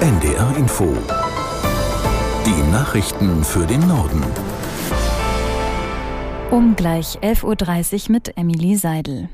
NDR Info. Die Nachrichten für den Norden. Um gleich 11.30 Uhr mit Emily Seidel.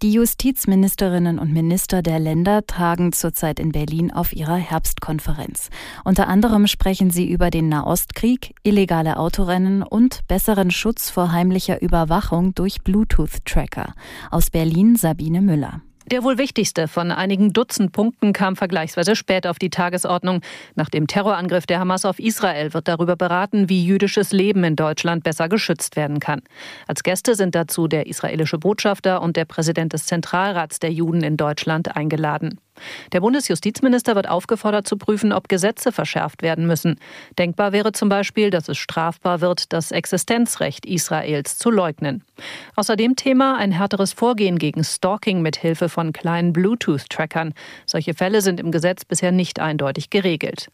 Die Justizministerinnen und Minister der Länder tagen zurzeit in Berlin auf ihrer Herbstkonferenz. Unter anderem sprechen sie über den Nahostkrieg, illegale Autorennen und besseren Schutz vor heimlicher Überwachung durch Bluetooth-Tracker. Aus Berlin Sabine Müller. Der wohl wichtigste von einigen Dutzend Punkten kam vergleichsweise spät auf die Tagesordnung. Nach dem Terrorangriff der Hamas auf Israel wird darüber beraten, wie jüdisches Leben in Deutschland besser geschützt werden kann. Als Gäste sind dazu der israelische Botschafter und der Präsident des Zentralrats der Juden in Deutschland eingeladen. Der Bundesjustizminister wird aufgefordert zu prüfen, ob Gesetze verschärft werden müssen. Denkbar wäre zum Beispiel, dass es strafbar wird, das Existenzrecht Israels zu leugnen. Außerdem Thema ein härteres Vorgehen gegen Stalking mit Hilfe von kleinen Bluetooth-Trackern. Solche Fälle sind im Gesetz bisher nicht eindeutig geregelt.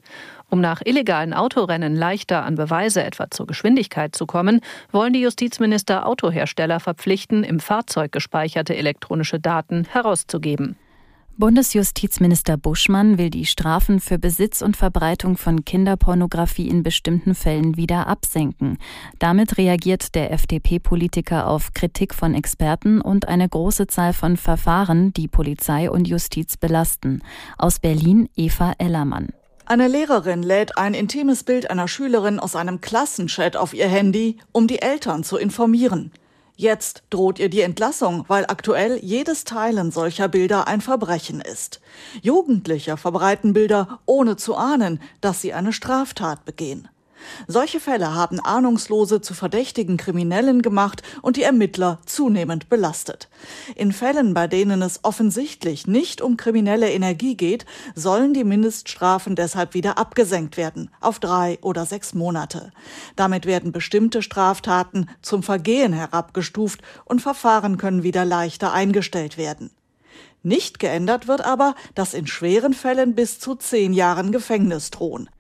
Um nach illegalen Autorennen leichter an Beweise etwa zur Geschwindigkeit zu kommen, wollen die Justizminister Autohersteller verpflichten, im Fahrzeug gespeicherte elektronische Daten herauszugeben. Bundesjustizminister Buschmann will die Strafen für Besitz und Verbreitung von Kinderpornografie in bestimmten Fällen wieder absenken. Damit reagiert der FDP-Politiker auf Kritik von Experten und eine große Zahl von Verfahren, die Polizei und Justiz belasten. Aus Berlin Eva Ellermann. Eine Lehrerin lädt ein intimes Bild einer Schülerin aus einem Klassenchat auf ihr Handy, um die Eltern zu informieren. Jetzt droht ihr die Entlassung, weil aktuell jedes Teilen solcher Bilder ein Verbrechen ist. Jugendliche verbreiten Bilder, ohne zu ahnen, dass sie eine Straftat begehen. Solche Fälle haben Ahnungslose zu verdächtigen Kriminellen gemacht und die Ermittler zunehmend belastet. In Fällen, bei denen es offensichtlich nicht um kriminelle Energie geht, sollen die Mindeststrafen deshalb wieder abgesenkt werden auf drei oder sechs Monate. Damit werden bestimmte Straftaten zum Vergehen herabgestuft und Verfahren können wieder leichter eingestellt werden. Nicht geändert wird aber, dass in schweren Fällen bis zu zehn Jahren Gefängnis drohen.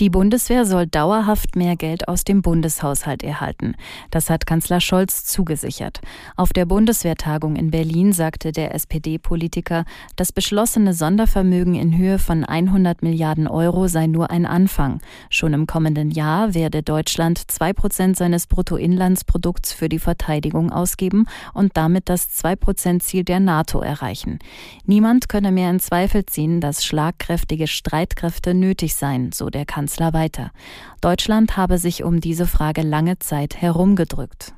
Die Bundeswehr soll dauerhaft mehr Geld aus dem Bundeshaushalt erhalten. Das hat Kanzler Scholz zugesichert. Auf der Bundeswehrtagung in Berlin sagte der SPD-Politiker, das beschlossene Sondervermögen in Höhe von 100 Milliarden Euro sei nur ein Anfang. Schon im kommenden Jahr werde Deutschland zwei Prozent seines Bruttoinlandsprodukts für die Verteidigung ausgeben und damit das zwei Prozent Ziel der NATO erreichen. Niemand könne mehr in Zweifel ziehen, dass schlagkräftige Streitkräfte nötig seien, so der Kanzler. Kanzler weiter. Deutschland habe sich um diese Frage lange Zeit herumgedrückt.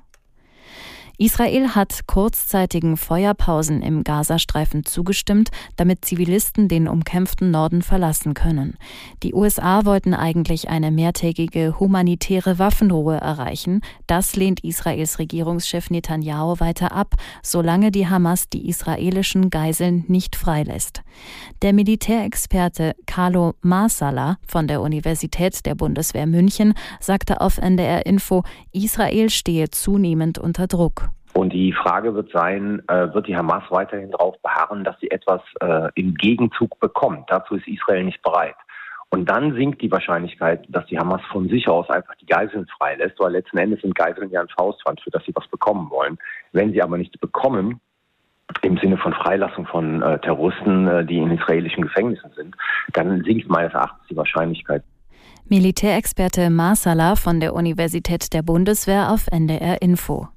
Israel hat kurzzeitigen Feuerpausen im Gazastreifen zugestimmt, damit Zivilisten den umkämpften Norden verlassen können. Die USA wollten eigentlich eine mehrtägige humanitäre Waffenruhe erreichen. Das lehnt Israels Regierungschef Netanyahu weiter ab, solange die Hamas die israelischen Geiseln nicht freilässt. Der Militärexperte Carlo Marsala von der Universität der Bundeswehr München sagte auf NDR Info, Israel stehe zunehmend unter Druck. Und die Frage wird sein, äh, wird die Hamas weiterhin darauf beharren, dass sie etwas äh, im Gegenzug bekommt? Dazu ist Israel nicht bereit. Und dann sinkt die Wahrscheinlichkeit, dass die Hamas von sich aus einfach die Geiseln freilässt, weil letzten Endes sind Geiseln ja ein Faustpfand, für das sie was bekommen wollen. Wenn sie aber nichts bekommen, im Sinne von Freilassung von äh, Terroristen, äh, die in israelischen Gefängnissen sind, dann sinkt meines Erachtens die Wahrscheinlichkeit. Militärexperte Marsala von der Universität der Bundeswehr auf NDR Info.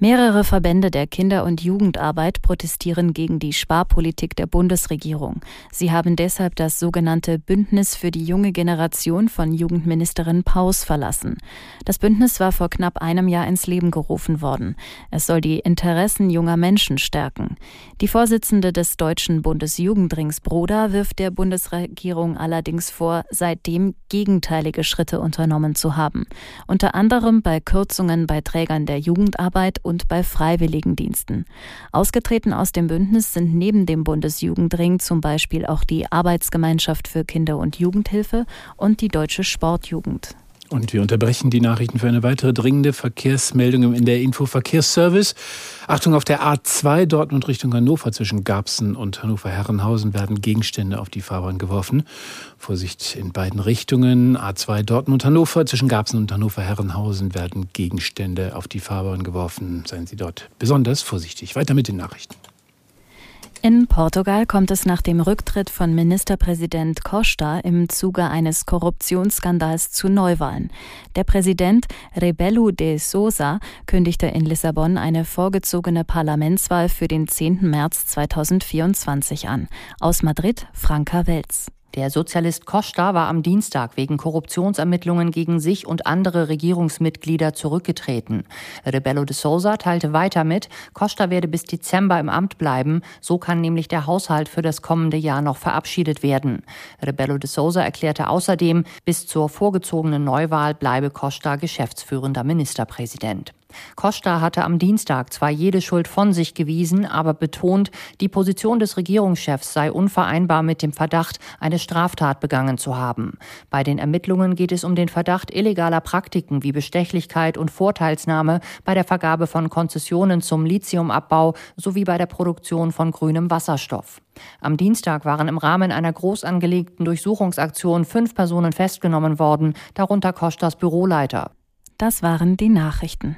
Mehrere Verbände der Kinder- und Jugendarbeit protestieren gegen die Sparpolitik der Bundesregierung. Sie haben deshalb das sogenannte Bündnis für die junge Generation von Jugendministerin Paus verlassen. Das Bündnis war vor knapp einem Jahr ins Leben gerufen worden. Es soll die Interessen junger Menschen stärken. Die Vorsitzende des Deutschen Bundesjugendrings Broda wirft der Bundesregierung allerdings vor, seitdem gegenteilige Schritte unternommen zu haben. Unter anderem bei Kürzungen bei Trägern der Jugendarbeit und bei Freiwilligendiensten. Ausgetreten aus dem Bündnis sind neben dem Bundesjugendring zum Beispiel auch die Arbeitsgemeinschaft für Kinder- und Jugendhilfe und die Deutsche Sportjugend. Und wir unterbrechen die Nachrichten für eine weitere dringende Verkehrsmeldung in der Infoverkehrsservice. Achtung, auf der A2 Dortmund Richtung Hannover zwischen Garbsen und Hannover-Herrenhausen werden Gegenstände auf die Fahrbahn geworfen. Vorsicht in beiden Richtungen. A2 Dortmund-Hannover zwischen Garbsen und Hannover-Herrenhausen werden Gegenstände auf die Fahrbahn geworfen. Seien Sie dort besonders vorsichtig. Weiter mit den Nachrichten. In Portugal kommt es nach dem Rücktritt von Ministerpräsident Costa im Zuge eines Korruptionsskandals zu Neuwahlen. Der Präsident Rebelo de Sousa kündigte in Lissabon eine vorgezogene Parlamentswahl für den 10. März 2024 an. Aus Madrid Franka Welz. Der Sozialist Costa war am Dienstag wegen Korruptionsermittlungen gegen sich und andere Regierungsmitglieder zurückgetreten. Rebello de Sousa teilte weiter mit, Costa werde bis Dezember im Amt bleiben, so kann nämlich der Haushalt für das kommende Jahr noch verabschiedet werden. Rebello de Sousa erklärte außerdem, bis zur vorgezogenen Neuwahl bleibe Costa geschäftsführender Ministerpräsident. Costa hatte am Dienstag zwar jede Schuld von sich gewiesen, aber betont, die Position des Regierungschefs sei unvereinbar mit dem Verdacht, eine Straftat begangen zu haben. Bei den Ermittlungen geht es um den Verdacht illegaler Praktiken wie Bestechlichkeit und Vorteilsnahme bei der Vergabe von Konzessionen zum Lithiumabbau sowie bei der Produktion von grünem Wasserstoff. Am Dienstag waren im Rahmen einer groß angelegten Durchsuchungsaktion fünf Personen festgenommen worden, darunter Costas Büroleiter. Das waren die Nachrichten.